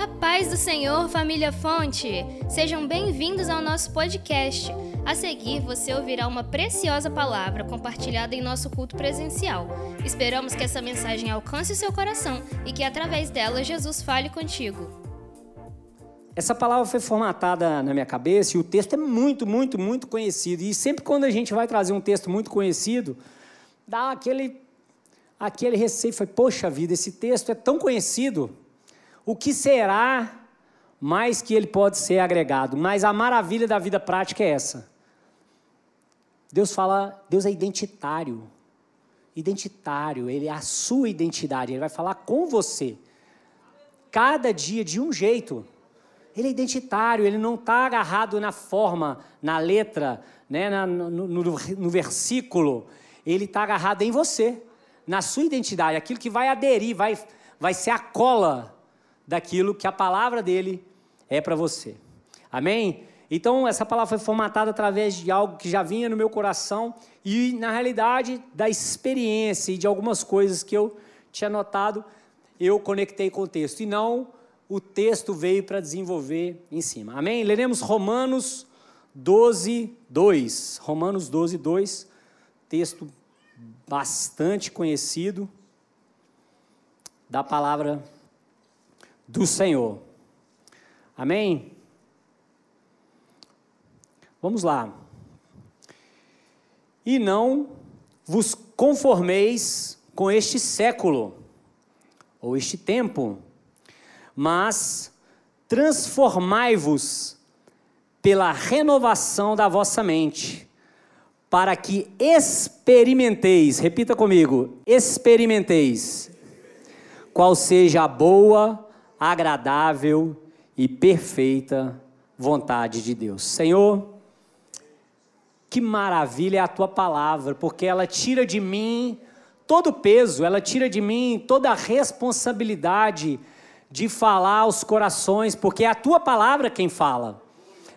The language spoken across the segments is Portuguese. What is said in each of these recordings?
A paz do Senhor, família Fonte! Sejam bem-vindos ao nosso podcast. A seguir, você ouvirá uma preciosa palavra compartilhada em nosso culto presencial. Esperamos que essa mensagem alcance o seu coração e que, através dela, Jesus fale contigo. Essa palavra foi formatada na minha cabeça e o texto é muito, muito, muito conhecido. E sempre quando a gente vai trazer um texto muito conhecido, dá aquele, aquele receio. Foi, poxa vida, esse texto é tão conhecido o que será mais que ele pode ser agregado. Mas a maravilha da vida prática é essa. Deus fala, Deus é identitário. Identitário, ele é a sua identidade, ele vai falar com você. Cada dia de um jeito. Ele é identitário, ele não está agarrado na forma, na letra, né, na, no, no, no versículo. Ele está agarrado em você, na sua identidade, aquilo que vai aderir, vai, vai ser a cola daquilo que a palavra dele é para você. Amém? Então, essa palavra foi formatada através de algo que já vinha no meu coração e, na realidade, da experiência e de algumas coisas que eu tinha notado, eu conectei com o texto. E não o texto veio para desenvolver em cima. Amém? Leremos Romanos 12, 2. Romanos 12, 2. Texto bastante conhecido da palavra do Senhor. Amém? Vamos lá. E não vos conformeis com este século, ou este tempo, mas transformai-vos pela renovação da vossa mente, para que experimenteis, repita comigo, experimenteis, qual seja a boa, agradável e perfeita vontade de Deus. Senhor, que maravilha é a tua palavra, porque ela tira de mim todo o peso, ela tira de mim toda a responsabilidade de falar aos corações, porque é a tua palavra quem fala.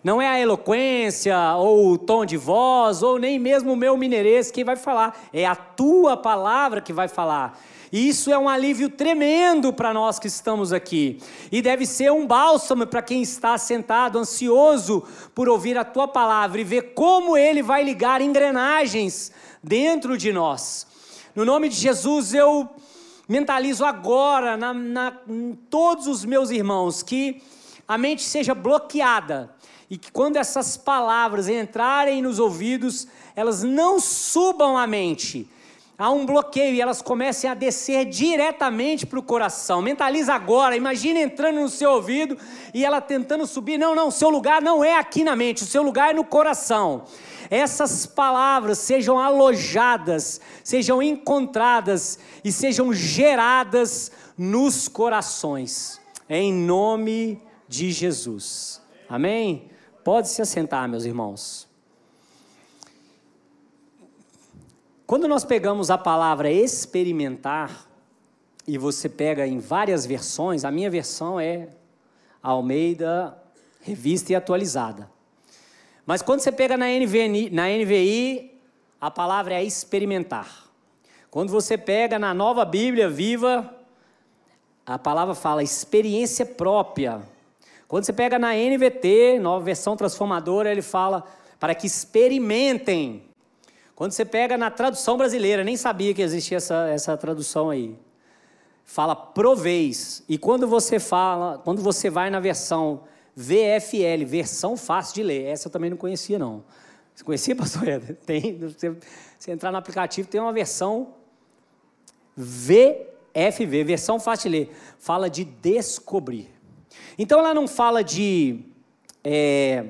Não é a eloquência, ou o tom de voz, ou nem mesmo o meu mineirês quem vai falar. É a tua palavra que vai falar. E isso é um alívio tremendo para nós que estamos aqui. E deve ser um bálsamo para quem está sentado, ansioso por ouvir a tua palavra e ver como ele vai ligar engrenagens dentro de nós. No nome de Jesus, eu mentalizo agora na, na, em todos os meus irmãos que a mente seja bloqueada e que quando essas palavras entrarem nos ouvidos, elas não subam à mente, há um bloqueio e elas comecem a descer diretamente para o coração. Mentaliza agora, imagine entrando no seu ouvido e ela tentando subir. Não, não, seu lugar não é aqui na mente, o seu lugar é no coração. Essas palavras sejam alojadas, sejam encontradas e sejam geradas nos corações, em nome de Jesus. Amém? Pode se assentar, meus irmãos. Quando nós pegamos a palavra experimentar, e você pega em várias versões, a minha versão é Almeida, revista e atualizada. Mas quando você pega na NVI, na NVI, a palavra é experimentar. Quando você pega na nova Bíblia viva, a palavra fala experiência própria. Quando você pega na NVT, nova versão transformadora, ele fala para que experimentem quando você pega na tradução brasileira, nem sabia que existia essa, essa tradução aí. Fala provez. E quando você fala, quando você vai na versão VFL, versão fácil de ler, essa eu também não conhecia não. Você conhecia, pastor Eder? Tem, você, você entrar no aplicativo, tem uma versão VFV, versão fácil de ler. Fala de descobrir. Então ela não fala de é,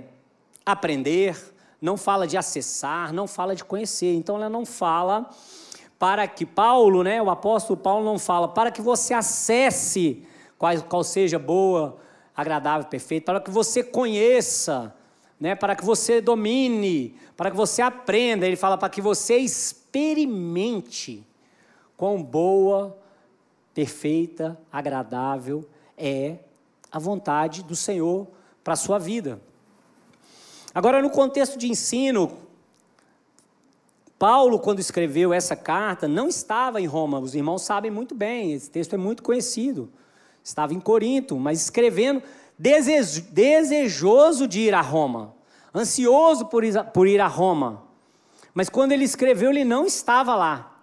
aprender, não fala de acessar, não fala de conhecer. Então ela não fala para que Paulo, né, o apóstolo Paulo não fala para que você acesse qual, qual seja boa, agradável, perfeita, para que você conheça, né, para que você domine, para que você aprenda. Ele fala para que você experimente quão boa, perfeita, agradável é a vontade do Senhor para a sua vida. Agora, no contexto de ensino, Paulo, quando escreveu essa carta, não estava em Roma. Os irmãos sabem muito bem, esse texto é muito conhecido. estava em Corinto, mas escrevendo, desejoso de ir a Roma, ansioso por ir, a Roma. Mas quando ele escreveu, ele não estava lá.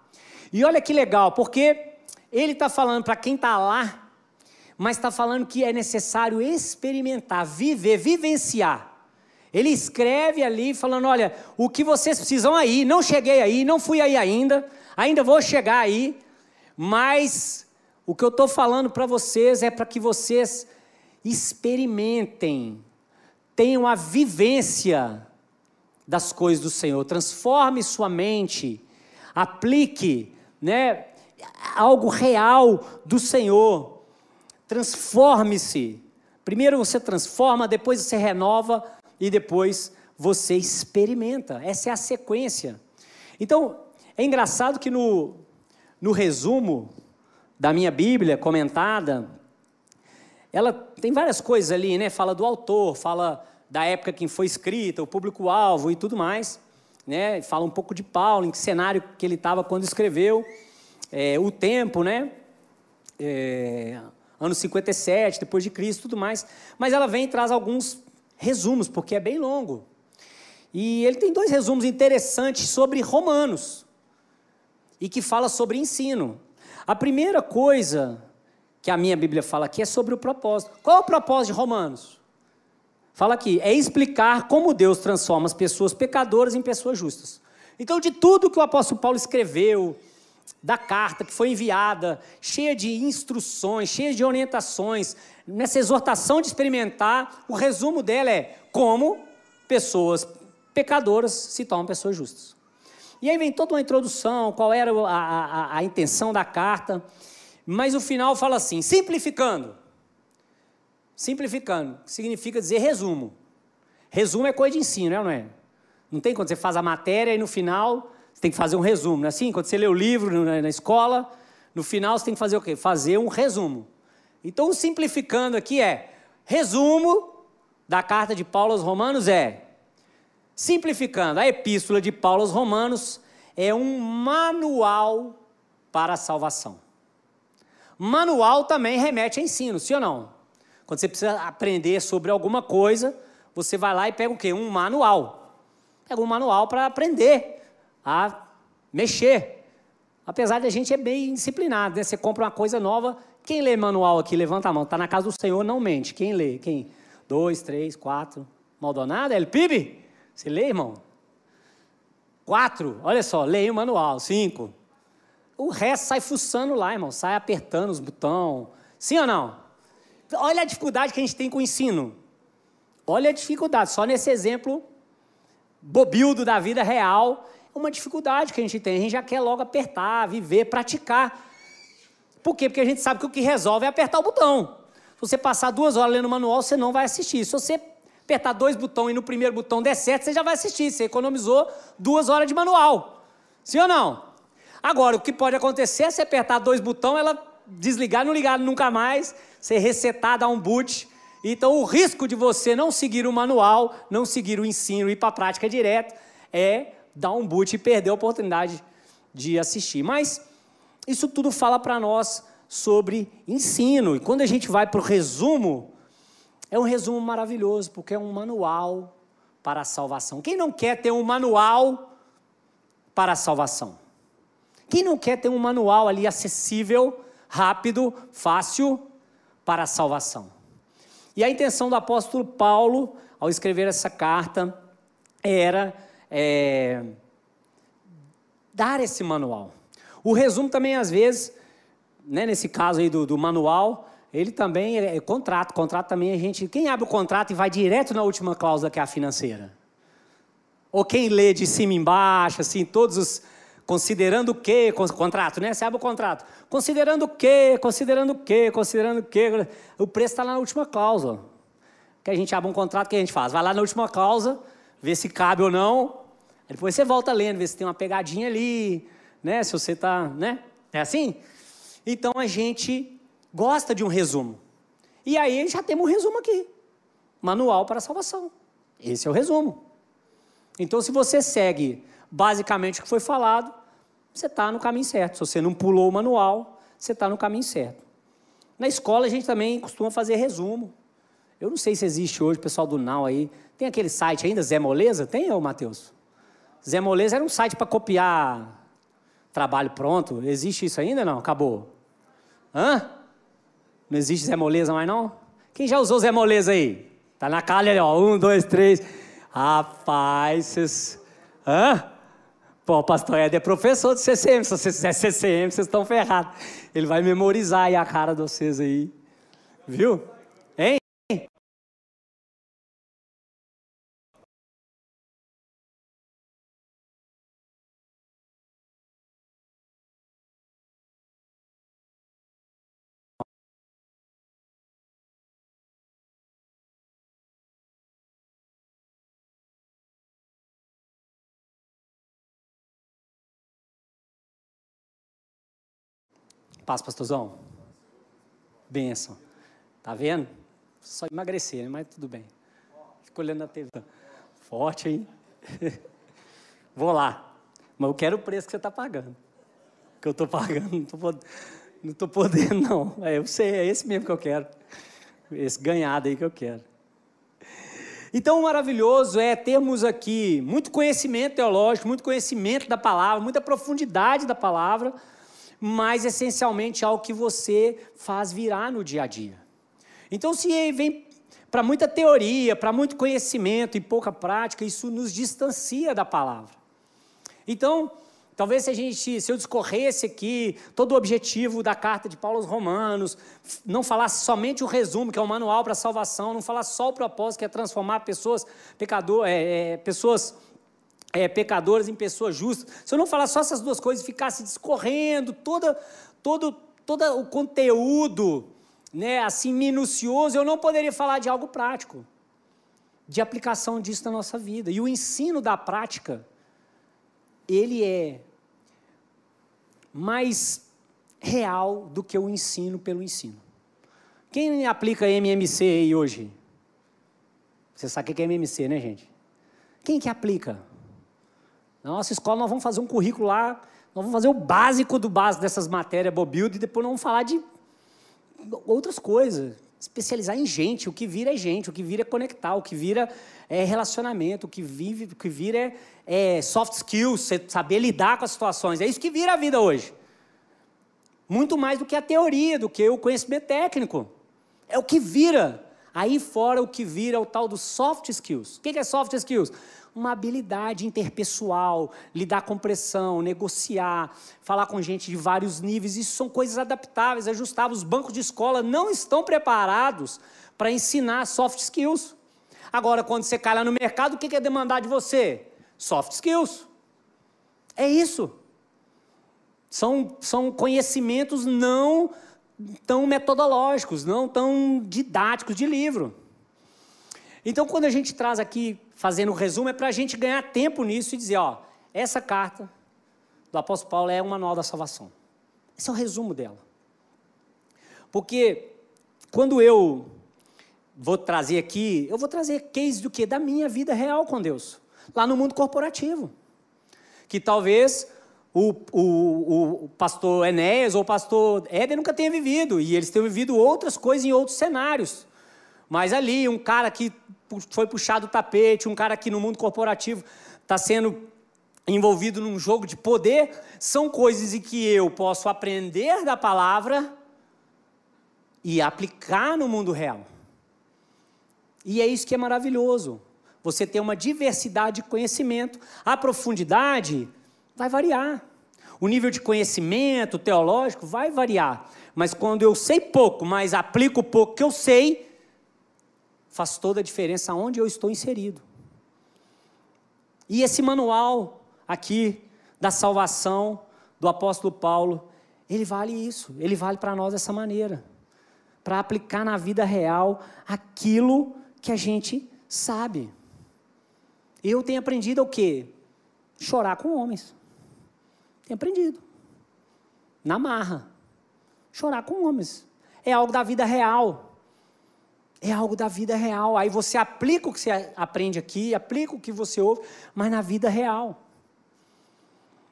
E olha que legal, porque ele está falando para quem está lá, mas está falando que é necessário experimentar, viver, vivenciar. Ele escreve ali falando: olha, o que vocês precisam aí, não cheguei aí, não fui aí ainda, ainda vou chegar aí, mas o que eu estou falando para vocês é para que vocês experimentem, tenham a vivência das coisas do Senhor, transforme sua mente, aplique, né, algo real do Senhor. Transforme-se. Primeiro você transforma, depois você renova e depois você experimenta. Essa é a sequência. Então, é engraçado que no, no resumo da minha Bíblia comentada, ela tem várias coisas ali, né? Fala do autor, fala da época que foi escrita, o público-alvo e tudo mais. Né? Fala um pouco de Paulo, em que cenário que ele estava quando escreveu, é, o tempo, né? É, ano 57, depois de Cristo, tudo mais. Mas ela vem e traz alguns resumos, porque é bem longo. E ele tem dois resumos interessantes sobre Romanos e que fala sobre ensino. A primeira coisa que a minha Bíblia fala aqui é sobre o propósito. Qual é o propósito de Romanos? Fala aqui, é explicar como Deus transforma as pessoas pecadoras em pessoas justas. Então, de tudo que o apóstolo Paulo escreveu, da carta que foi enviada, cheia de instruções, cheia de orientações, nessa exortação de experimentar, o resumo dela é como pessoas pecadoras se tornam pessoas justas. E aí vem toda uma introdução, qual era a, a, a intenção da carta, mas o final fala assim, simplificando. Simplificando, significa dizer resumo. Resumo é coisa de ensino, é não é? Não tem quando você faz a matéria e no final você tem que fazer um resumo, não é assim? Quando você lê o livro na escola, no final você tem que fazer o quê? Fazer um resumo. Então, simplificando aqui é, resumo da carta de Paulo aos Romanos é, simplificando, a epístola de Paulo aos Romanos é um manual para a salvação. Manual também remete a ensino, sim ou não? Quando você precisa aprender sobre alguma coisa, você vai lá e pega o quê? Um manual. Pega um manual para aprender a mexer. Apesar de a gente é bem disciplinado, né? Você compra uma coisa nova, quem lê manual aqui, levanta a mão. Está na casa do Senhor, não mente. Quem lê? Quem? Dois, três, quatro. Maldonado? El PIB? Você lê, irmão? Quatro. Olha só, leia o manual. Cinco. O resto sai fuçando lá, irmão. Sai apertando os botões. Sim ou não? Olha a dificuldade que a gente tem com o ensino. Olha a dificuldade. Só nesse exemplo bobildo da vida real, uma dificuldade que a gente tem. A gente já quer logo apertar, viver, praticar. Por quê? Porque a gente sabe que o que resolve é apertar o botão. Se você passar duas horas lendo o manual, você não vai assistir. Se você apertar dois botões e no primeiro botão der certo, você já vai assistir. Você economizou duas horas de manual. Sim ou não? Agora, o que pode acontecer é você apertar dois botões, ela desligar, não ligar nunca mais, você resetar, dar um boot. Então, o risco de você não seguir o manual, não seguir o ensino ir para a prática direto é dar um boot e perder a oportunidade de assistir. Mas isso tudo fala para nós sobre ensino. E quando a gente vai para o resumo, é um resumo maravilhoso, porque é um manual para a salvação. Quem não quer ter um manual para a salvação? Quem não quer ter um manual ali acessível, rápido, fácil para a salvação? E a intenção do apóstolo Paulo, ao escrever essa carta, era é, dar esse manual. O resumo também, às vezes, né, nesse caso aí do, do manual, ele também é, é, contrato. Contrato também a gente. Quem abre o contrato e vai direto na última cláusula, que é a financeira? Ou quem lê de cima embaixo, assim, todos os. Considerando o quê? Contrato, né? Você abre o contrato. Considerando o quê? Considerando o quê? Considerando o quê? O preço está lá na última cláusula. Que a gente abre um contrato, o que a gente faz? Vai lá na última cláusula, vê se cabe ou não, depois você volta lendo, vê se tem uma pegadinha ali, né? Se você está, né? É assim? Então a gente gosta de um resumo. E aí já temos um resumo aqui. Manual para a salvação. Esse é o resumo. Então, se você segue basicamente o que foi falado, você está no caminho certo. Se você não pulou o manual, você está no caminho certo. Na escola a gente também costuma fazer resumo. Eu não sei se existe hoje, pessoal do Now aí. Tem aquele site ainda, Zé Moleza? Tem, ô Matheus? Zé Moleza era um site para copiar trabalho pronto. Existe isso ainda não? Acabou. Hã? Não existe Zé Moleza mais não? Quem já usou Zé Moleza aí? Tá na calha ali, ó. Um, dois, três. Rapaz, vocês. Hã? Pô, o pastor Ed é professor de CCM. Se vocês fizer CCM, vocês estão ferrados. Ele vai memorizar aí a cara de vocês aí. Viu? Paz, pastorzão. Benção. Tá vendo? Só emagrecer, né? mas tudo bem. Fico olhando na TV. Forte, hein? Vou lá. Mas eu quero o preço que você está pagando. Que eu estou pagando, não estou não podendo, não. É, eu sei, é esse mesmo que eu quero. Esse ganhado aí que eu quero. Então, o maravilhoso é termos aqui muito conhecimento teológico, muito conhecimento da palavra, muita profundidade da palavra, mas essencialmente algo que você faz virar no dia a dia. Então, se vem para muita teoria, para muito conhecimento e pouca prática, isso nos distancia da palavra. Então, talvez se a gente, se eu discorresse aqui todo o objetivo da carta de Paulo aos Romanos, não falasse somente o resumo, que é o manual para a salvação, não falasse só o propósito, que é transformar pessoas pecador, é, é, pessoas é, pecadores em pessoas justas, se eu não falar só essas duas coisas e ficasse discorrendo todo, todo o conteúdo, né, assim, minucioso, eu não poderia falar de algo prático, de aplicação disso na nossa vida. E o ensino da prática, ele é mais real do que o ensino pelo ensino. Quem aplica MMC aí hoje? Você sabe o que é MMC, né, gente? Quem que aplica? Na nossa escola nós vamos fazer um currículo lá, nós vamos fazer o básico do básico dessas matérias Bobildo e depois nós vamos falar de outras coisas. Especializar em gente, o que vira é gente, o que vira é conectar, o que vira é relacionamento, o que, vive, o que vira é, é soft skills, saber lidar com as situações. É isso que vira a vida hoje. Muito mais do que a teoria, do que o conhecimento técnico. É o que vira. Aí fora o que vira é o tal dos soft skills. O que é soft skills? Uma habilidade interpessoal, lidar com pressão, negociar, falar com gente de vários níveis. Isso são coisas adaptáveis, ajustáveis. Os bancos de escola não estão preparados para ensinar soft skills. Agora, quando você cai lá no mercado, o que é demandar de você? Soft skills. É isso. São, são conhecimentos não tão metodológicos, não tão didáticos de livro. Então, quando a gente traz aqui, fazendo o um resumo, é para a gente ganhar tempo nisso e dizer: ó, essa carta do apóstolo Paulo é um manual da salvação. Esse é o resumo dela. Porque quando eu vou trazer aqui, eu vou trazer case do que? Da minha vida real com Deus, lá no mundo corporativo. Que talvez o, o, o pastor Enéas ou o pastor Éder nunca tenha vivido, e eles tenham vivido outras coisas em outros cenários. Mas ali, um cara que foi puxado o tapete, um cara que no mundo corporativo está sendo envolvido num jogo de poder, são coisas em que eu posso aprender da palavra e aplicar no mundo real. E é isso que é maravilhoso. Você tem uma diversidade de conhecimento. A profundidade vai variar. O nível de conhecimento teológico vai variar. Mas quando eu sei pouco, mas aplico pouco que eu sei, faz toda a diferença onde eu estou inserido. E esse manual aqui da salvação do apóstolo Paulo, ele vale isso, ele vale para nós dessa maneira, para aplicar na vida real aquilo que a gente sabe. Eu tenho aprendido o quê? Chorar com homens. Tenho aprendido. Na marra. Chorar com homens. É algo da vida real. É algo da vida real. Aí você aplica o que você aprende aqui, aplica o que você ouve, mas na vida real.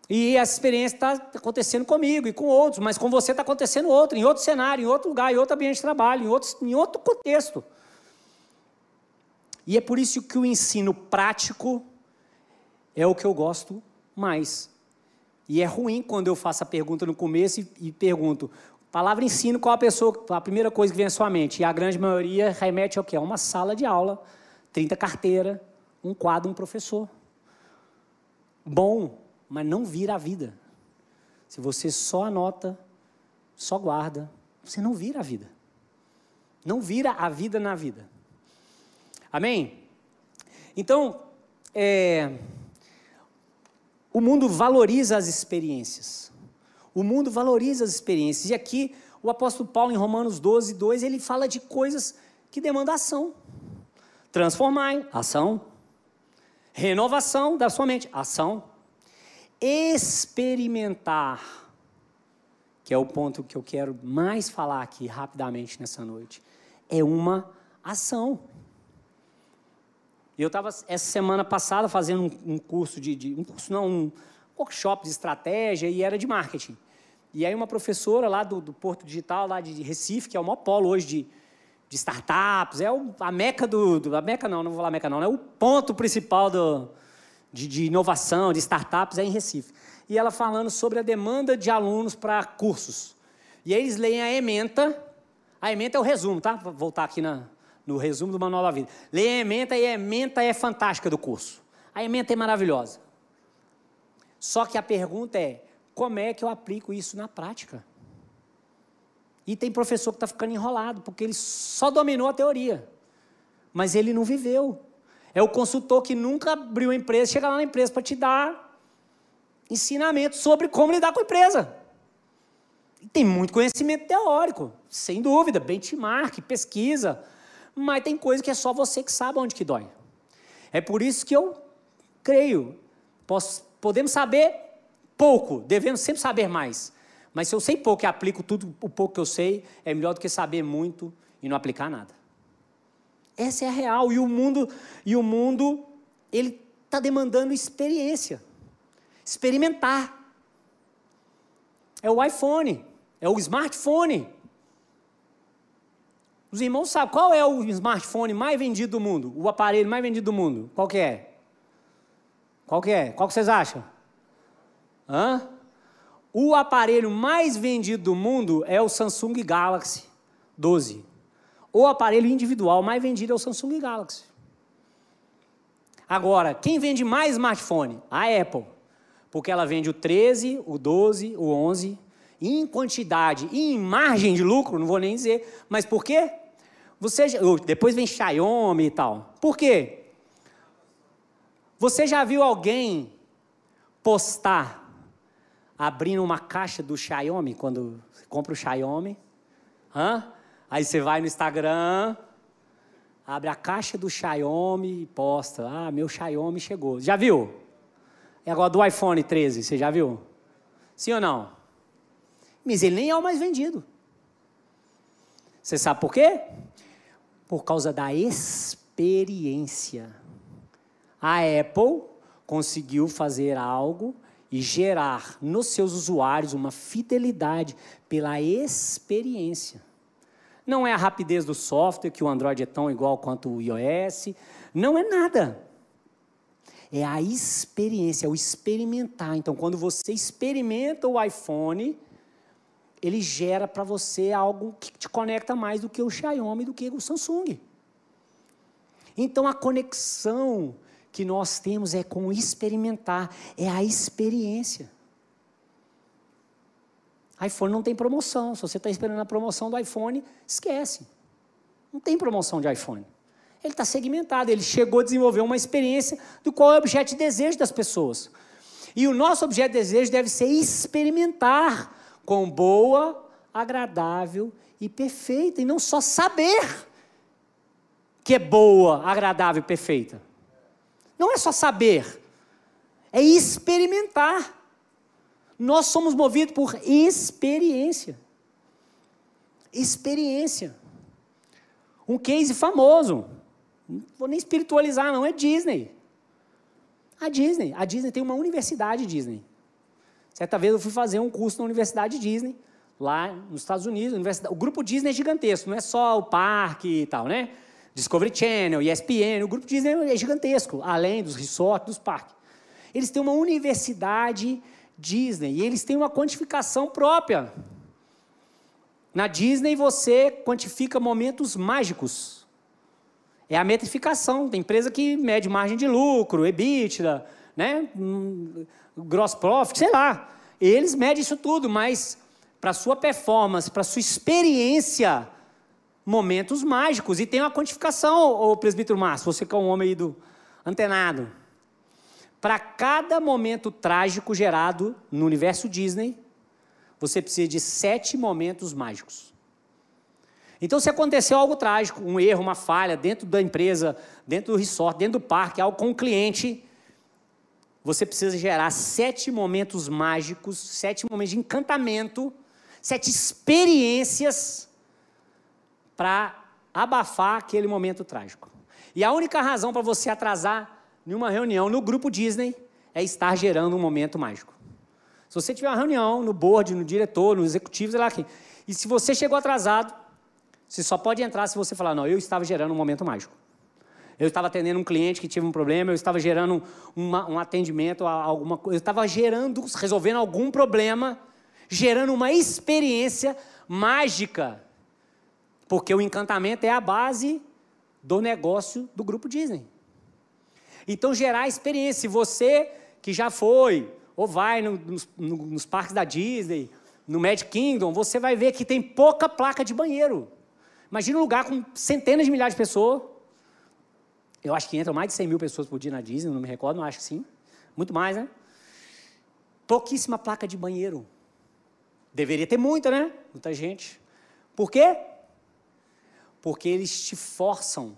E essa experiência está acontecendo comigo e com outros, mas com você está acontecendo outro, em outro cenário, em outro lugar, em outro ambiente de trabalho, em outro, em outro contexto. E é por isso que o ensino prático é o que eu gosto mais. E é ruim quando eu faço a pergunta no começo e, e pergunto, palavra ensino, qual a pessoa, a primeira coisa que vem à sua mente? E a grande maioria remete ao quê? A uma sala de aula, 30 carteiras, um quadro, um professor. Bom, mas não vira a vida. Se você só anota, só guarda, você não vira a vida. Não vira a vida na vida. Amém? Então, é, o mundo valoriza as experiências. O mundo valoriza as experiências. E aqui, o apóstolo Paulo, em Romanos 12, 2, ele fala de coisas que demandam ação. Transformar, ação. Renovação da sua mente, ação experimentar, que é o ponto que eu quero mais falar aqui rapidamente nessa noite, é uma ação. Eu estava essa semana passada fazendo um, um curso de, de, um curso não, um workshop de estratégia e era de marketing. E aí uma professora lá do, do Porto Digital, lá de Recife, que é o maior polo hoje de, de startups, é o, a meca do, do, a meca não, não vou falar meca não, é o ponto principal do, de, de inovação, de startups, é em Recife. E ela falando sobre a demanda de alunos para cursos. E aí eles leem a ementa. A ementa é o resumo, tá? Vou voltar aqui na, no resumo do Manual da Vida. Leem a ementa e a ementa é fantástica do curso. A ementa é maravilhosa. Só que a pergunta é, como é que eu aplico isso na prática? E tem professor que está ficando enrolado, porque ele só dominou a teoria, mas ele não viveu. É o consultor que nunca abriu a empresa, chega lá na empresa para te dar ensinamento sobre como lidar com a empresa. E tem muito conhecimento teórico, sem dúvida, benchmark, pesquisa, mas tem coisa que é só você que sabe onde que dói. É por isso que eu creio, posso, podemos saber pouco, devemos sempre saber mais. Mas se eu sei pouco e aplico tudo o pouco que eu sei, é melhor do que saber muito e não aplicar nada. Essa é a real. E o mundo, e o mundo ele está demandando experiência. Experimentar. É o iPhone, é o smartphone. Os irmãos sabem qual é o smartphone mais vendido do mundo? O aparelho mais vendido do mundo? Qual que é? Qual que é? Qual que vocês acham? Hã? O aparelho mais vendido do mundo é o Samsung Galaxy 12. O aparelho individual mais vendido é o Samsung Galaxy. Agora, quem vende mais smartphone? A Apple. Porque ela vende o 13, o 12, o 11, em quantidade e em margem de lucro, não vou nem dizer. Mas por quê? Você, depois vem Xiaomi e tal. Por quê? Você já viu alguém postar abrindo uma caixa do Xiaomi quando compra o Xiaomi? Hã? Aí você vai no Instagram, abre a caixa do Xiaomi e posta. Ah, meu Xiaomi chegou. Já viu? É agora do iPhone 13, você já viu? Sim ou não? Mas ele nem é o mais vendido. Você sabe por quê? Por causa da experiência. A Apple conseguiu fazer algo e gerar nos seus usuários uma fidelidade pela experiência. Não é a rapidez do software, que o Android é tão igual quanto o iOS. Não é nada. É a experiência, é o experimentar. Então, quando você experimenta o iPhone, ele gera para você algo que te conecta mais do que o Xiaomi, do que o Samsung. Então, a conexão que nós temos é com experimentar, é a experiência iPhone não tem promoção. Se você está esperando a promoção do iPhone, esquece. Não tem promoção de iPhone. Ele está segmentado, ele chegou a desenvolver uma experiência do qual é o objeto de desejo das pessoas. E o nosso objeto de desejo deve ser experimentar com boa, agradável e perfeita, e não só saber que é boa, agradável e perfeita. Não é só saber, é experimentar. Nós somos movidos por experiência. Experiência. Um case famoso. Não vou nem espiritualizar, não, é Disney. A Disney. A Disney tem uma universidade Disney. Certa vez eu fui fazer um curso na Universidade Disney, lá nos Estados Unidos. O grupo Disney é gigantesco, não é só o parque e tal, né? Discovery Channel, ESPN, o grupo Disney é gigantesco, além dos resorts, dos parques. Eles têm uma universidade Disney e eles têm uma quantificação própria. Na Disney você quantifica momentos mágicos. É a metrificação. Tem empresa que mede margem de lucro, EBITDA, né? Hum, gross profit, sei lá. Eles medem isso tudo, mas para sua performance, para sua experiência, momentos mágicos. E tem uma quantificação, o presbítero Márcio, você que é um homem aí do antenado. Para cada momento trágico gerado no universo Disney, você precisa de sete momentos mágicos. Então, se aconteceu algo trágico, um erro, uma falha dentro da empresa, dentro do resort, dentro do parque, algo com o cliente, você precisa gerar sete momentos mágicos, sete momentos de encantamento, sete experiências para abafar aquele momento trágico. E a única razão para você atrasar nenhuma reunião no grupo Disney é estar gerando um momento mágico. Se você tiver uma reunião no board, no diretor, no executivo, sei lá aqui, e se você chegou atrasado, você só pode entrar se você falar, não, eu estava gerando um momento mágico. Eu estava atendendo um cliente que tinha um problema, eu estava gerando uma, um atendimento a alguma coisa, eu estava gerando, resolvendo algum problema, gerando uma experiência mágica. Porque o encantamento é a base do negócio do grupo Disney. Então, gerar experiência. Você que já foi, ou vai no, nos, no, nos parques da Disney, no Magic Kingdom, você vai ver que tem pouca placa de banheiro. Imagina um lugar com centenas de milhares de pessoas. Eu acho que entram mais de 100 mil pessoas por dia na Disney, não me recordo, não acho que sim. Muito mais, né? Pouquíssima placa de banheiro. Deveria ter muita, né? Muita gente. Por quê? Porque eles te forçam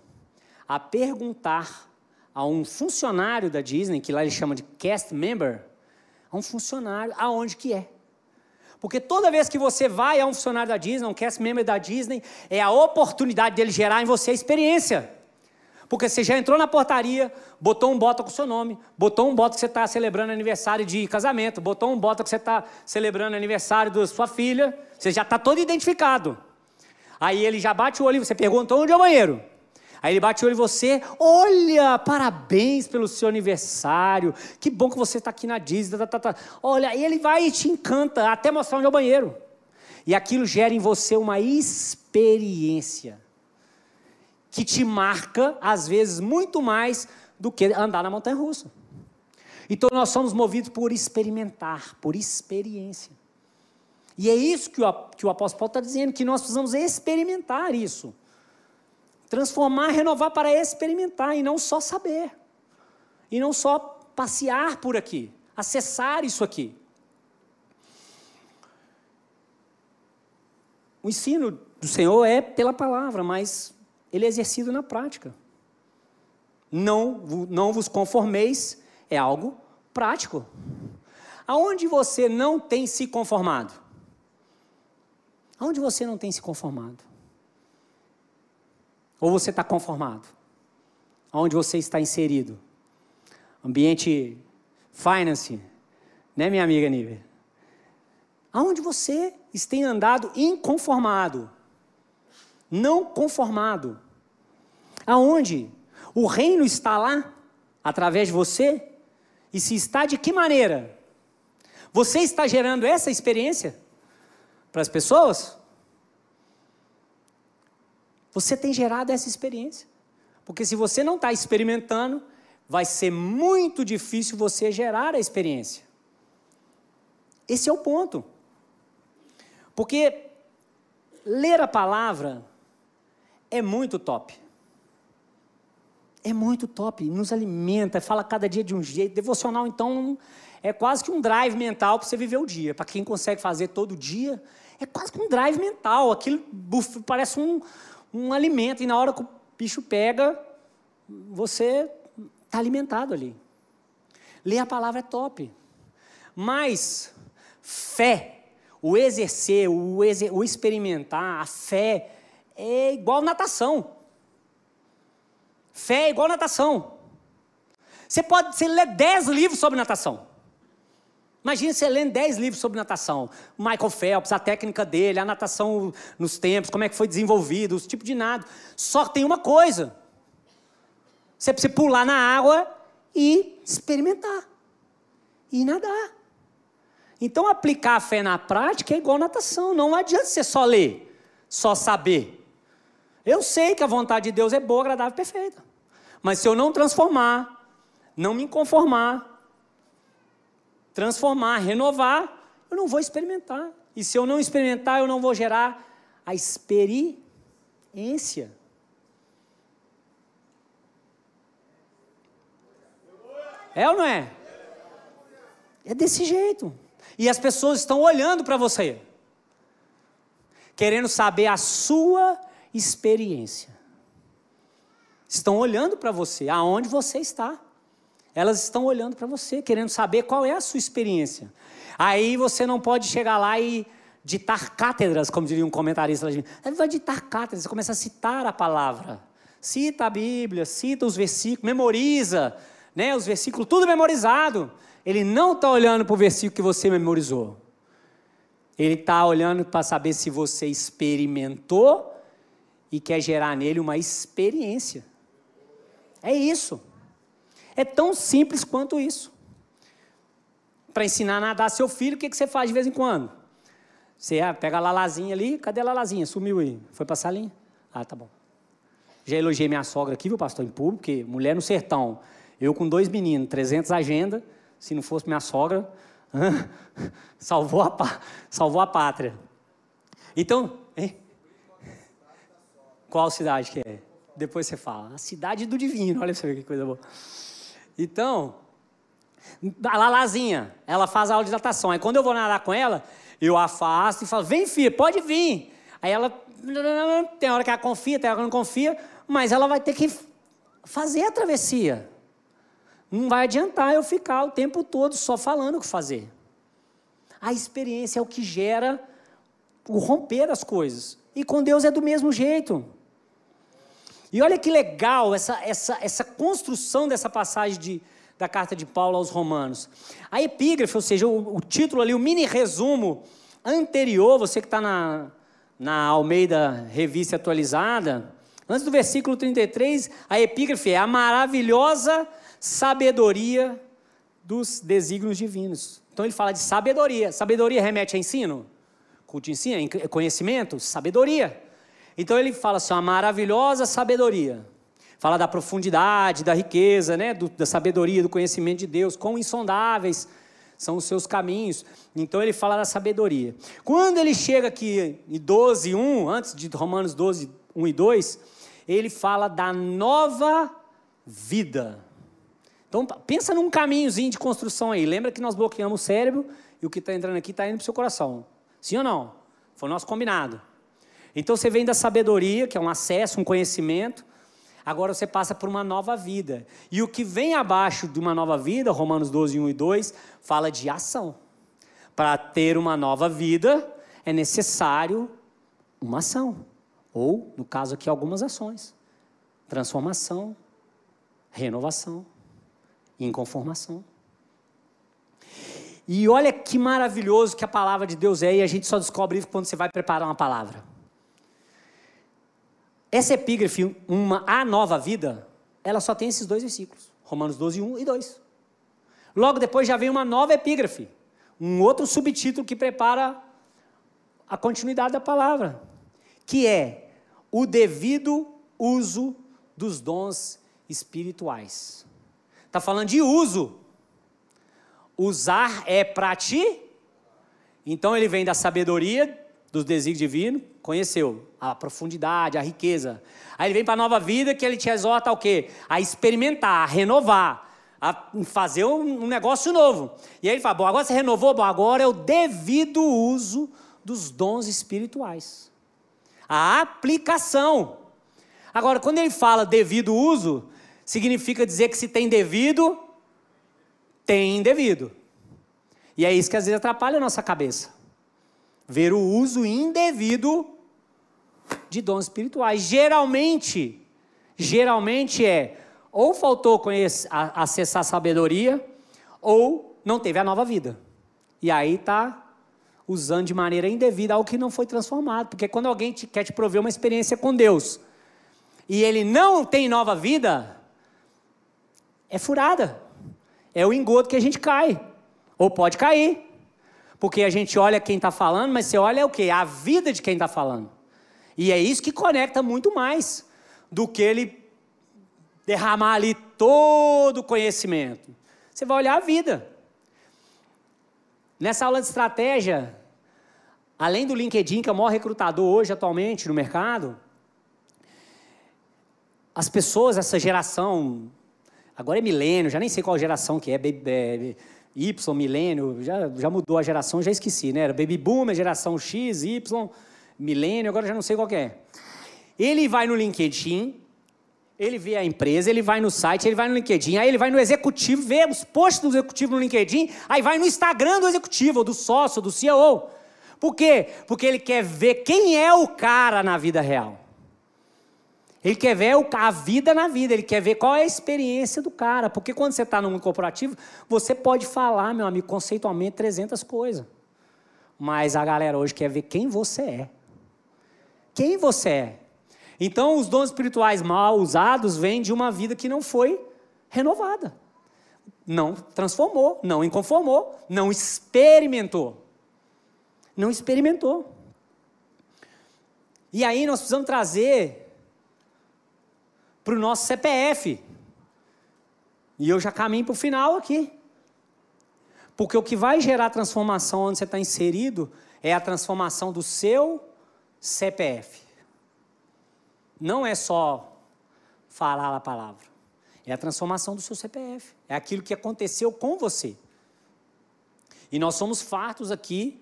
a perguntar a um funcionário da Disney, que lá ele chama de cast member, a um funcionário, aonde que é. Porque toda vez que você vai a um funcionário da Disney, um cast member da Disney, é a oportunidade dele gerar em você a experiência. Porque você já entrou na portaria, botou um bota com o seu nome, botou um bota que você está celebrando aniversário de casamento, botou um bota que você está celebrando aniversário da sua filha, você já está todo identificado. Aí ele já bate o olho, você perguntou onde é o banheiro. Aí ele bate o olho em você, olha, parabéns pelo seu aniversário, que bom que você está aqui na Disney. Tá, tá, tá. Olha, e ele vai e te encanta, até mostrar onde é o banheiro. E aquilo gera em você uma experiência que te marca, às vezes, muito mais do que andar na montanha russa. Então nós somos movidos por experimentar, por experiência. E é isso que o, que o apóstolo Paulo está dizendo, que nós precisamos experimentar isso. Transformar, renovar para experimentar e não só saber. E não só passear por aqui, acessar isso aqui. O ensino do Senhor é pela palavra, mas ele é exercido na prática. Não, não vos conformeis é algo prático. Aonde você não tem se conformado? Aonde você não tem se conformado? Ou você está conformado? Onde você está inserido? Ambiente finance, né, minha amiga Nível? Aonde você tem andado inconformado, não conformado? Aonde o reino está lá, através de você? E se está, de que maneira? Você está gerando essa experiência para as pessoas? Você tem gerado essa experiência. Porque se você não está experimentando, vai ser muito difícil você gerar a experiência. Esse é o ponto. Porque ler a palavra é muito top. É muito top, nos alimenta, fala cada dia de um jeito. Devocional, então, é quase que um drive mental para você viver o dia. Para quem consegue fazer todo dia, é quase que um drive mental. Aquilo parece um, um alimento, e na hora que o bicho pega, você está alimentado ali. Ler a palavra é top. Mas fé, o exercer, o, exer, o experimentar, a fé é igual natação. Fé é igual natação. Você pode você ler 10 livros sobre natação. Imagina você lendo 10 livros sobre natação. Michael Phelps, a técnica dele, a natação nos tempos, como é que foi desenvolvido, os tipos de nado. Só tem uma coisa. Você precisa pular na água e experimentar. E nadar. Então, aplicar a fé na prática é igual natação. Não adianta você só ler, só saber. Eu sei que a vontade de Deus é boa, agradável e perfeita. Mas se eu não transformar, não me conformar, transformar, renovar, eu não vou experimentar. E se eu não experimentar, eu não vou gerar a experiência. É ou não é? É desse jeito. E as pessoas estão olhando para você, querendo saber a sua experiência. Estão olhando para você, aonde você está. Elas estão olhando para você, querendo saber qual é a sua experiência. Aí você não pode chegar lá e ditar cátedras, como diria um comentarista. Ele vai ditar cátedras, você começa a citar a palavra. Cita a Bíblia, cita os versículos, memoriza né, os versículos, tudo memorizado. Ele não está olhando para o versículo que você memorizou. Ele está olhando para saber se você experimentou e quer gerar nele uma experiência. É isso. É tão simples quanto isso. Para ensinar a nadar seu filho, o que, que você faz de vez em quando? Você ah, pega a Lalazinha ali, cadê a Lalazinha? Sumiu aí. Foi para a salinha? Ah, tá bom. Já elogiei minha sogra aqui, viu, pastor, em público, porque mulher no sertão. Eu com dois meninos, 300 agenda, se não fosse minha sogra, salvou, a, salvou a pátria. Então, hein? qual cidade que é? Depois você fala. A cidade do divino, olha pra você ver que coisa boa. Então, a Lalazinha, ela faz a aula de natação. Aí quando eu vou nadar com ela, eu afasto e falo, vem filha, pode vir. Aí ela, tem hora que ela confia, tem hora que não confia, mas ela vai ter que fazer a travessia. Não vai adiantar eu ficar o tempo todo só falando o que fazer. A experiência é o que gera o romper as coisas. E com Deus é do mesmo jeito. E olha que legal essa, essa, essa construção dessa passagem de, da carta de Paulo aos Romanos. A epígrafe, ou seja, o, o título ali, o mini resumo anterior, você que está na, na Almeida Revista Atualizada, antes do versículo 33, a epígrafe é a maravilhosa sabedoria dos desígnios divinos. Então ele fala de sabedoria. Sabedoria remete a ensino? Culto ensina, conhecimento, sabedoria. Então ele fala assim, uma maravilhosa sabedoria. Fala da profundidade, da riqueza, né? Do, da sabedoria, do conhecimento de Deus, quão insondáveis são os seus caminhos. Então ele fala da sabedoria. Quando ele chega aqui em 12, 1, antes de Romanos 12, 1 e 2, ele fala da nova vida. Então pensa num caminhozinho de construção aí. Lembra que nós bloqueamos o cérebro e o que está entrando aqui está indo para o seu coração. Sim ou não? Foi nosso combinado. Então você vem da sabedoria, que é um acesso, um conhecimento, agora você passa por uma nova vida. E o que vem abaixo de uma nova vida, Romanos 12, 1 e 2, fala de ação. Para ter uma nova vida, é necessário uma ação. Ou, no caso aqui, algumas ações: transformação, renovação, inconformação. E olha que maravilhoso que a palavra de Deus é, e a gente só descobre isso quando você vai preparar uma palavra. Essa epígrafe, uma A Nova Vida, ela só tem esses dois versículos. Romanos 12, 1 e 2. Logo depois já vem uma nova epígrafe, um outro subtítulo que prepara a continuidade da palavra, que é o devido uso dos dons espirituais. Está falando de uso. Usar é para ti. Então ele vem da sabedoria, dos desígnios divinos, conheceu a profundidade, a riqueza. Aí ele vem para a nova vida que ele te exorta ao quê? A experimentar, a renovar, a fazer um, negócio novo. E aí ele fala: bom, agora você renovou, bom, agora é o devido uso dos dons espirituais. A aplicação. Agora, quando ele fala devido uso, significa dizer que se tem devido, tem indevido. E é isso que às vezes atrapalha a nossa cabeça ver o uso indevido de dons espirituais. Geralmente, geralmente é ou faltou conhecer, acessar sabedoria, ou não teve a nova vida. E aí está usando de maneira indevida algo que não foi transformado. Porque quando alguém te, quer te prover uma experiência com Deus e ele não tem nova vida, é furada. É o engodo que a gente cai. Ou pode cair. Porque a gente olha quem está falando, mas você olha o quê? A vida de quem está falando. E é isso que conecta muito mais do que ele derramar ali todo o conhecimento. Você vai olhar a vida. Nessa aula de estratégia, além do LinkedIn, que é o maior recrutador hoje atualmente no mercado, as pessoas, essa geração, agora é milênio, já nem sei qual geração que é, é Y, milênio, já, já mudou a geração, já esqueci, né? Era Baby Boomer, geração X, Y, milênio, agora já não sei qual é. Ele vai no LinkedIn, ele vê a empresa, ele vai no site, ele vai no LinkedIn, aí ele vai no executivo, vê os posts do executivo no LinkedIn, aí vai no Instagram do executivo, ou do sócio, do CEO. Por quê? Porque ele quer ver quem é o cara na vida real. Ele quer ver a vida na vida, ele quer ver qual é a experiência do cara. Porque quando você está mundo corporativo, você pode falar, meu amigo, conceitualmente 300 coisas. Mas a galera hoje quer ver quem você é. Quem você é. Então, os dons espirituais mal usados vêm de uma vida que não foi renovada. Não transformou, não inconformou, não experimentou. Não experimentou. E aí nós precisamos trazer para o nosso CPF. E eu já caminho para o final aqui. Porque o que vai gerar transformação onde você está inserido é a transformação do seu CPF não é só falar a palavra, é a transformação do seu CPF, é aquilo que aconteceu com você. E nós somos fartos aqui,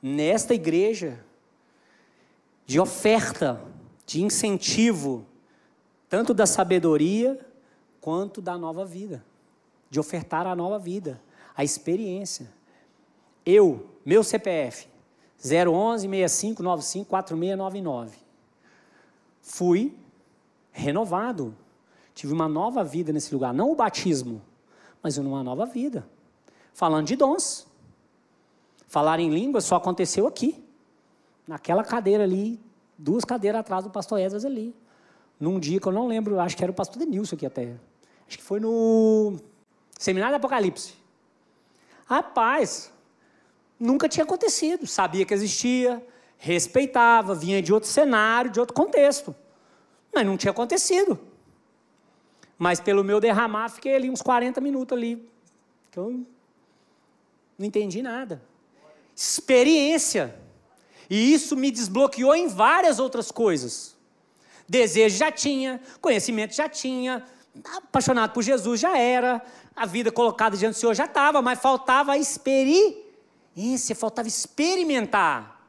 nesta igreja, de oferta, de incentivo, tanto da sabedoria quanto da nova vida, de ofertar a nova vida, a experiência. Eu, meu CPF, 011 65 95 4699 fui renovado. Tive uma nova vida nesse lugar. Não o batismo, mas uma nova vida. Falando de dons. Falar em línguas só aconteceu aqui. Naquela cadeira ali, duas cadeiras atrás do pastor Esdras ali. Num dia que eu não lembro, acho que era o pastor Denilson aqui até. Acho que foi no Seminário do Apocalipse. Rapaz, nunca tinha acontecido. Sabia que existia, respeitava, vinha de outro cenário, de outro contexto. Mas não tinha acontecido. Mas pelo meu derramar, fiquei ali uns 40 minutos ali. Que eu não entendi nada. Experiência. E isso me desbloqueou em várias outras coisas. Desejo já tinha, conhecimento já tinha, apaixonado por Jesus já era, a vida colocada diante do Senhor já estava, mas faltava a experiência, faltava experimentar.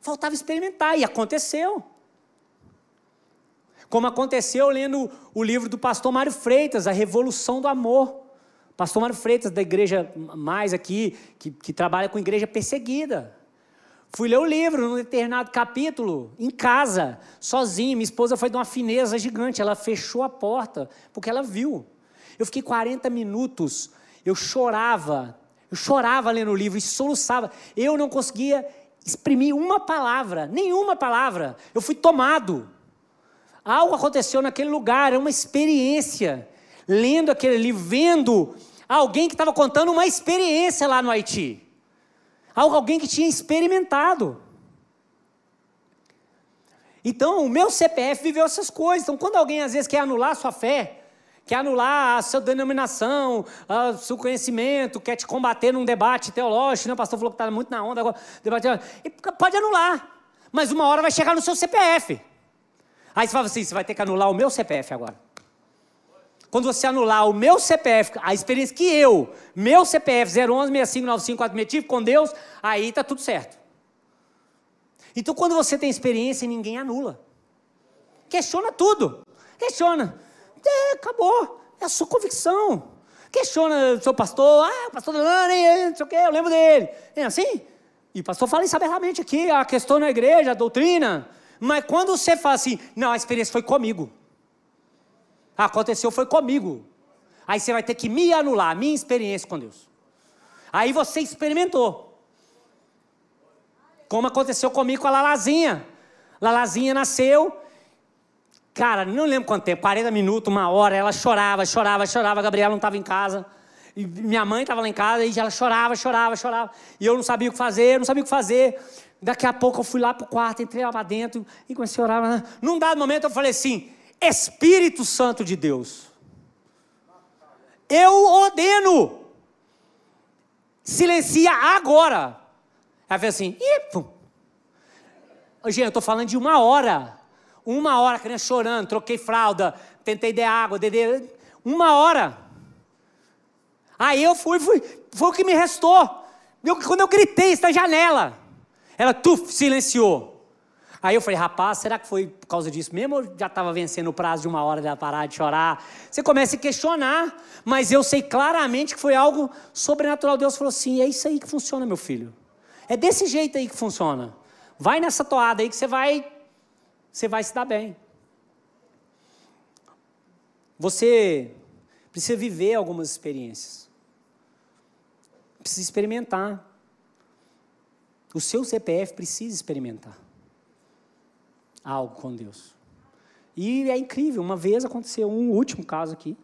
Faltava experimentar, e aconteceu. Como aconteceu lendo o livro do pastor Mário Freitas, A Revolução do Amor. Pastor Mário Freitas, da igreja mais aqui, que, que trabalha com igreja perseguida. Fui ler o livro num determinado capítulo, em casa, sozinho. Minha esposa foi de uma fineza gigante. Ela fechou a porta, porque ela viu. Eu fiquei 40 minutos, eu chorava. Eu chorava lendo o livro e soluçava. Eu não conseguia exprimir uma palavra, nenhuma palavra. Eu fui tomado. Algo aconteceu naquele lugar, é uma experiência. Lendo aquele livro, vendo alguém que estava contando uma experiência lá no Haiti. Alguém que tinha experimentado. Então, o meu CPF viveu essas coisas. Então, quando alguém às vezes quer anular sua fé, quer anular a sua denominação, o seu conhecimento, quer te combater num debate teológico, né? o pastor falou que está muito na onda agora, debate, pode anular, mas uma hora vai chegar no seu CPF. Aí você fala assim, você vai ter que anular o meu CPF agora. Quando você anular o meu CPF, a experiência que eu, meu CPF 011 tive com Deus, aí está tudo certo. Então quando você tem experiência, ninguém anula. Questiona tudo. Questiona. É, acabou. É a sua convicção. Questiona o seu pastor, ah, o pastor Delane, não sei o quê, eu lembro dele. É assim? E o pastor fala isso abertamente aqui, a questão na igreja, a doutrina. Mas quando você fala assim, não, a experiência foi comigo. Aconteceu, foi comigo. Aí você vai ter que me anular, a minha experiência com Deus. Aí você experimentou. Como aconteceu comigo com a Lalazinha. Lalazinha nasceu, cara, não lembro quanto tempo, 40 minutos, uma hora, ela chorava, chorava, chorava, a Gabriela não estava em casa. E minha mãe estava lá em casa e ela chorava, chorava, chorava. E eu não sabia o que fazer, não sabia o que fazer. Daqui a pouco eu fui lá para o quarto, entrei lá para dentro e comecei a orar. Num dado momento eu falei assim: Espírito Santo de Deus, eu ordeno, silencia agora. Ela fez assim, pum. Gente, eu estou falando de uma hora. Uma hora, a criança chorando, troquei fralda, tentei dar água, dedê, uma hora. Aí eu fui, fui, foi o que me restou. Eu, quando eu gritei, está janela. Ela, tuf, silenciou. Aí eu falei, rapaz, será que foi por causa disso mesmo ou já estava vencendo o prazo de uma hora dela parar de chorar? Você começa a questionar, mas eu sei claramente que foi algo sobrenatural. Deus falou assim: é isso aí que funciona, meu filho. É desse jeito aí que funciona. Vai nessa toada aí que você vai, você vai se dar bem. Você precisa viver algumas experiências. Precisa experimentar. O seu CPF precisa experimentar algo com Deus. E é incrível, uma vez aconteceu um último caso aqui,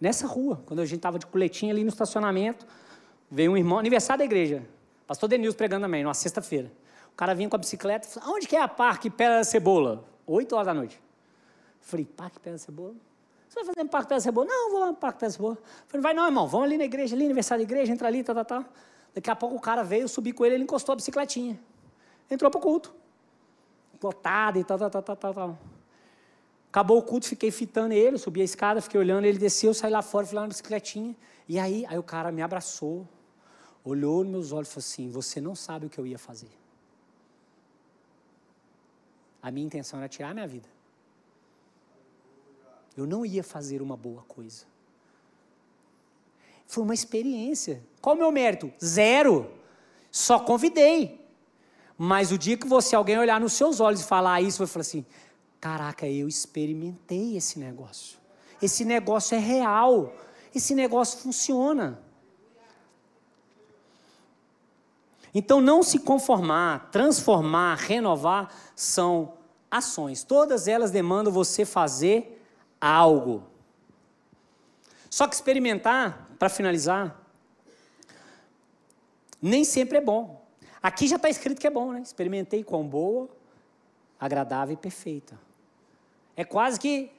nessa rua, quando a gente estava de coletinha ali no estacionamento, veio um irmão, aniversário da igreja, pastor Denilson pregando também, numa sexta-feira. O cara vinha com a bicicleta e falou, onde que é a Parque Pé da Cebola? Oito horas da noite. Falei, Parque Pé da Cebola? Você vai fazer no Parque Pé da Cebola? Não, vou lá no Parque Pé da Cebola. Falei, vai não, irmão, vamos ali na igreja, ali, aniversário da igreja, entra ali, tá, tá, tá. Daqui a pouco o cara veio, eu subi com ele, ele encostou a bicicletinha. Entrou para o culto lotado e tal, tal, tal, tal, tal. Acabou o culto, fiquei fitando ele, subi a escada, fiquei olhando, ele desceu, saí lá fora, fui lá na bicicletinha. E aí, aí o cara me abraçou, olhou nos meus olhos e falou assim: Você não sabe o que eu ia fazer. A minha intenção era tirar a minha vida. Eu não ia fazer uma boa coisa. Foi uma experiência. Qual o meu mérito? Zero. Só convidei. Mas o dia que você, alguém olhar nos seus olhos e falar isso, vai falar assim: caraca, eu experimentei esse negócio. Esse negócio é real. Esse negócio funciona. Então, não se conformar, transformar, renovar são ações. Todas elas demandam você fazer algo. Só que experimentar, para finalizar, nem sempre é bom. Aqui já está escrito que é bom, né? Experimentei quão boa, agradável e perfeita. É quase que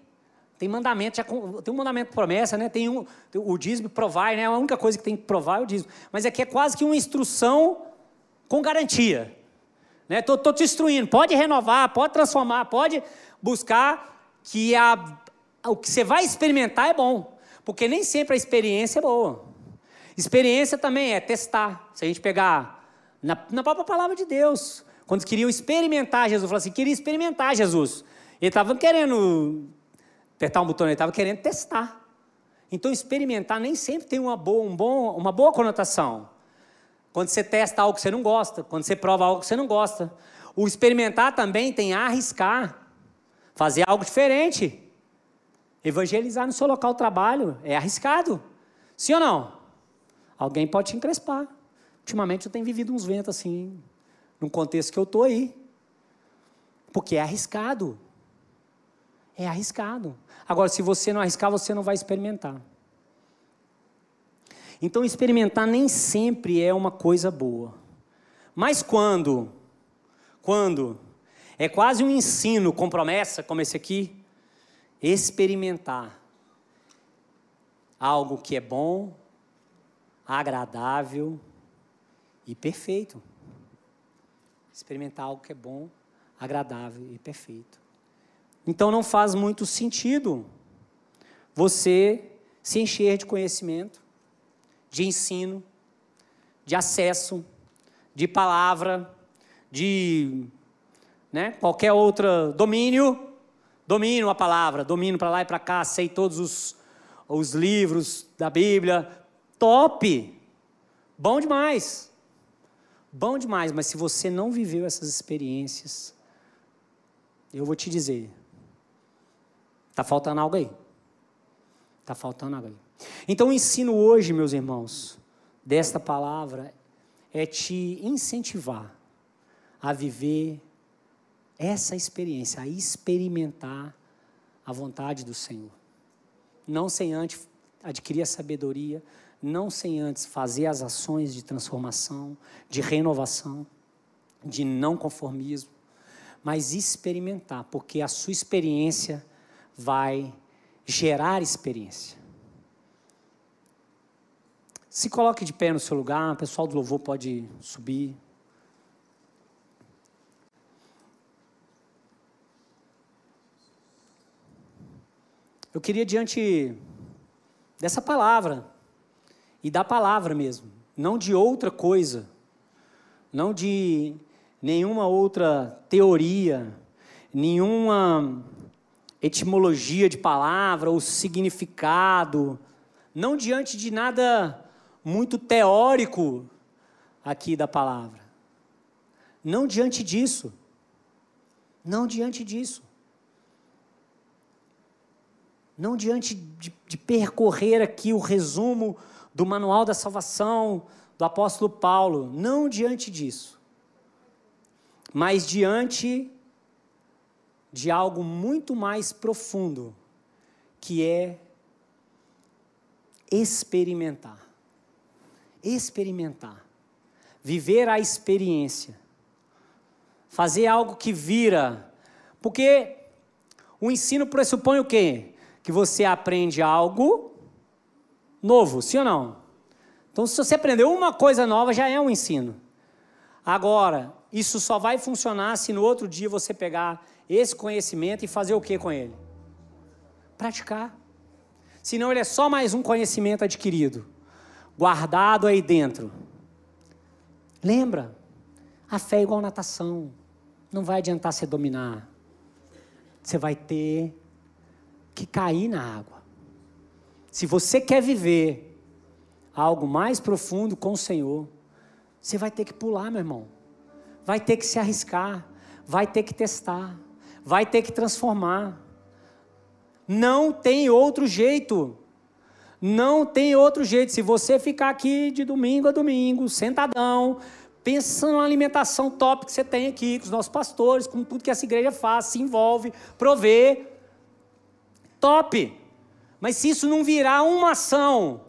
tem mandamento, já, tem um mandamento promessa, né? Tem um, o dízimo provar, né? A única coisa que tem que provar é o dízimo. Mas aqui é quase que uma instrução com garantia. Estou né? te instruindo, pode renovar, pode transformar, pode buscar que a, o que você vai experimentar é bom. Porque nem sempre a experiência é boa. Experiência também é testar. Se a gente pegar na, na própria palavra de Deus. Quando queriam experimentar Jesus, falou assim: queria experimentar Jesus. Ele estava querendo apertar um botão, ele estava querendo testar. Então, experimentar nem sempre tem uma boa, um bom, uma boa conotação. Quando você testa algo que você não gosta, quando você prova algo que você não gosta. O experimentar também tem arriscar, fazer algo diferente. Evangelizar no seu local de trabalho é arriscado. Sim ou não? Alguém pode te encrespar. Ultimamente eu tenho vivido uns ventos assim, num contexto que eu estou aí. Porque é arriscado. É arriscado. Agora, se você não arriscar, você não vai experimentar. Então, experimentar nem sempre é uma coisa boa. Mas quando, quando é quase um ensino com promessa, como esse aqui, experimentar algo que é bom, agradável e perfeito. Experimentar algo que é bom, agradável e perfeito. Então não faz muito sentido você se encher de conhecimento, de ensino, de acesso, de palavra, de né, qualquer outro domínio. Domino a palavra, domino para lá e para cá, sei todos os, os livros da Bíblia. Top! Bom demais. Bom demais, mas se você não viveu essas experiências, eu vou te dizer, está faltando algo aí. Está faltando algo aí. Então o ensino hoje, meus irmãos, desta palavra é te incentivar a viver essa experiência, a experimentar a vontade do Senhor. Não sem antes adquirir a sabedoria, não sem antes fazer as ações de transformação, de renovação, de não conformismo, mas experimentar, porque a sua experiência vai gerar experiência. Se coloque de pé no seu lugar, o pessoal do louvor pode subir. Eu queria, diante dessa palavra, e da palavra mesmo, não de outra coisa, não de nenhuma outra teoria, nenhuma etimologia de palavra ou significado, não diante de nada muito teórico aqui da palavra. Não diante disso. Não diante disso. Não diante de, de percorrer aqui o resumo do manual da salvação do apóstolo Paulo. Não diante disso. Mas diante de algo muito mais profundo, que é experimentar experimentar, viver a experiência, fazer algo que vira, porque o ensino pressupõe o quê? Que você aprende algo novo, sim ou não? Então, se você aprendeu uma coisa nova, já é um ensino. Agora, isso só vai funcionar se no outro dia você pegar esse conhecimento e fazer o que com ele? Praticar. Senão ele é só mais um conhecimento adquirido guardado aí dentro. Lembra? A fé é igual natação. Não vai adiantar você dominar. Você vai ter que cair na água. Se você quer viver algo mais profundo com o Senhor, você vai ter que pular, meu irmão. Vai ter que se arriscar. Vai ter que testar. Vai ter que transformar. Não tem outro jeito. Não tem outro jeito. Se você ficar aqui de domingo a domingo, sentadão, pensando na alimentação top que você tem aqui, com os nossos pastores, com tudo que essa igreja faz, se envolve, provê. Top! Mas se isso não virar uma ação,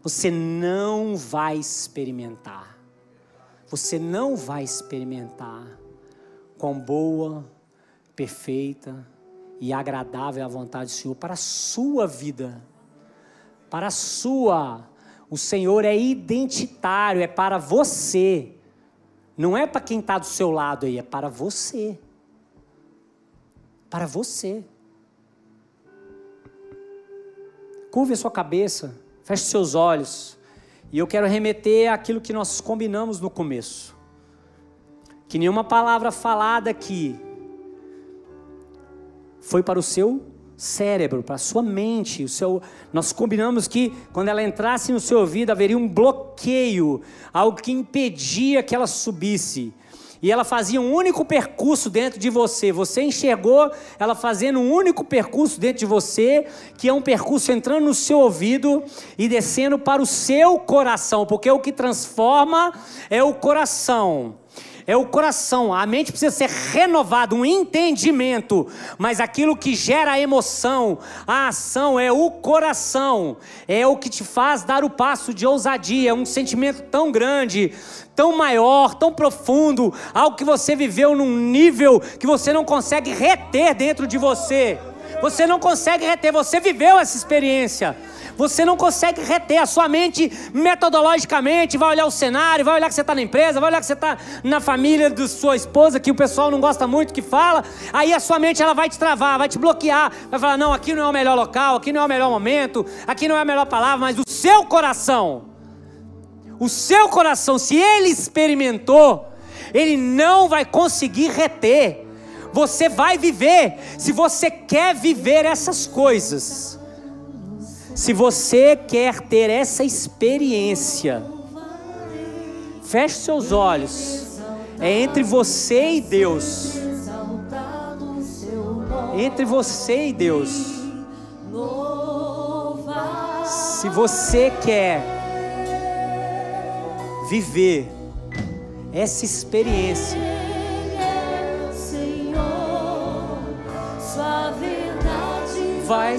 você não vai experimentar. Você não vai experimentar quão boa, perfeita e agradável é a vontade do Senhor para a sua vida para a sua. O Senhor é identitário, é para você. Não é para quem está do seu lado aí, é para você. Para você. Curve a sua cabeça, feche seus olhos. E eu quero remeter àquilo que nós combinamos no começo. Que nenhuma palavra falada aqui foi para o seu cérebro, para a sua mente. O seu, nós combinamos que quando ela entrasse no seu ouvido haveria um bloqueio, algo que impedia que ela subisse. E ela fazia um único percurso dentro de você. Você enxergou ela fazendo um único percurso dentro de você, que é um percurso entrando no seu ouvido e descendo para o seu coração, porque o que transforma é o coração é o coração. A mente precisa ser renovada, um entendimento. Mas aquilo que gera a emoção, a ação é o coração. É o que te faz dar o passo de ousadia, é um sentimento tão grande, tão maior, tão profundo, algo que você viveu num nível que você não consegue reter dentro de você. Você não consegue reter, você viveu essa experiência. Você não consegue reter a sua mente metodologicamente. Vai olhar o cenário, vai olhar que você está na empresa, vai olhar que você está na família da sua esposa, que o pessoal não gosta muito que fala. Aí a sua mente ela vai te travar, vai te bloquear. Vai falar: não, aqui não é o melhor local, aqui não é o melhor momento, aqui não é a melhor palavra, mas o seu coração. O seu coração, se ele experimentou, ele não vai conseguir reter. Você vai viver, se você quer viver essas coisas. Se você quer ter essa experiência, feche seus olhos. É entre você e Deus. Entre você e Deus. Se você quer viver essa experiência. Vai